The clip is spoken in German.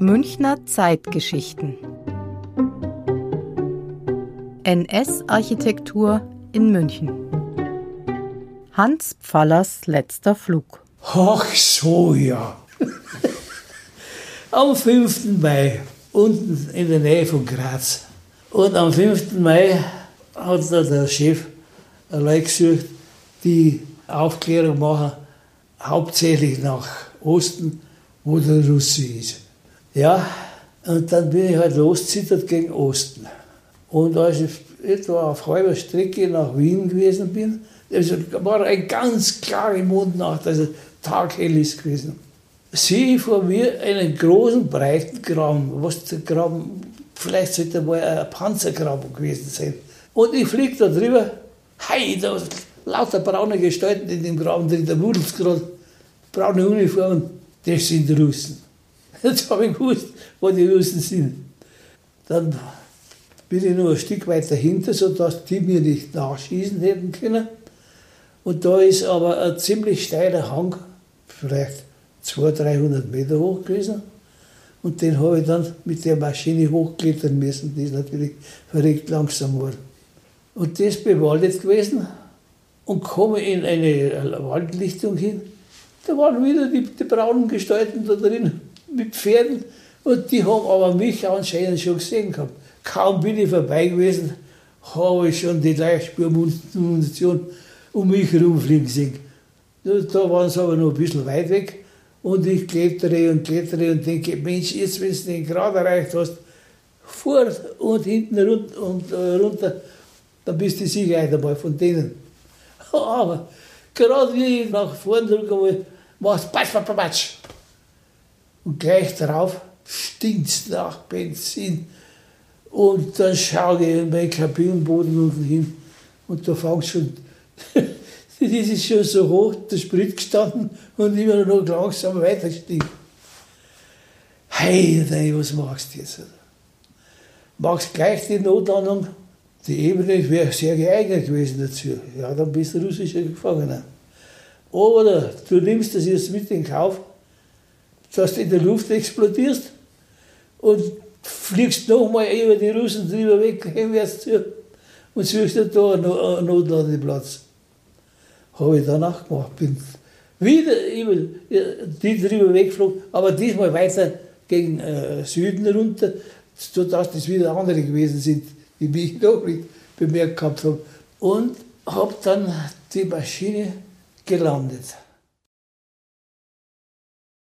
Münchner Zeitgeschichten NS-Architektur in München Hans Pfallers letzter Flug Ach so, ja. am 5. Mai, unten in der Nähe von Graz. Und am 5. Mai hat der Chef allein gesucht, die Aufklärung machen, hauptsächlich nach Osten, wo der Russe ist. Ja, und dann bin ich halt loszittert gegen Osten. Und als ich etwa auf halber Strecke nach Wien gewesen bin, also war eine ganz klare Mondnacht, also taghell ist gewesen. Sehe ich vor mir einen großen, breiten Graben, was der Graben, vielleicht sollte mal ein Panzergraben gewesen sein. Und ich fliege da drüber, hei, da lauter braune Gestalten in dem Graben drin, der wudelt gerade, braune Uniformen, das sind die Russen. Jetzt habe ich gewusst, wo die Russen sind. Dann bin ich nur ein Stück weiter hinter, sodass die mir nicht nachschießen hätten können. Und da ist aber ein ziemlich steiler Hang, vielleicht 200, 300 Meter hoch gewesen. Und den habe ich dann mit der Maschine hochklettern müssen, die ist natürlich verrückt langsam war. Und das bewaldet gewesen und komme in eine Waldlichtung hin. Da waren wieder die, die braunen Gestalten da drin mit Pferden und die haben aber mich anscheinend schon gesehen gehabt. Kaum bin ich vorbei gewesen, habe ich schon die Leichtspurmunition um mich herumfliegen sehen. Da waren sie aber noch ein bisschen weit weg und ich klettere und klettere und denke, Mensch, jetzt wenn du den Grad erreicht hast, vor und hinten runter, und, äh, runter, dann bist du sicher einmal von denen. Aber gerade wie ich nach vorne drücke, machst patsch, patsch, patsch. Und gleich darauf stinkt es nach Benzin. Und dann schaue ich in meinen Kabinenboden unten hin und da fängt schon, das ist schon so hoch, der Sprit gestanden und immer noch langsam weiter gestiegen. Hey, was machst du jetzt? Machst gleich die Notlandung? Die Ebene wäre sehr geeignet gewesen dazu. Ja, dann bist du russischer Gefangener. Oder du nimmst das jetzt mit in Kauf, dass du in der Luft explodierst und fliegst nochmal über die Russen drüber weg, heimwärts zu und suchst dir da einen Notlandeplatz. Habe ich dann auch gemacht. Bin wieder über die drüber weggeflogen, aber diesmal weiter gegen äh, Süden runter, sodass das wieder andere gewesen sind, die mich noch nicht bemerkt haben. Und habe dann die Maschine gelandet.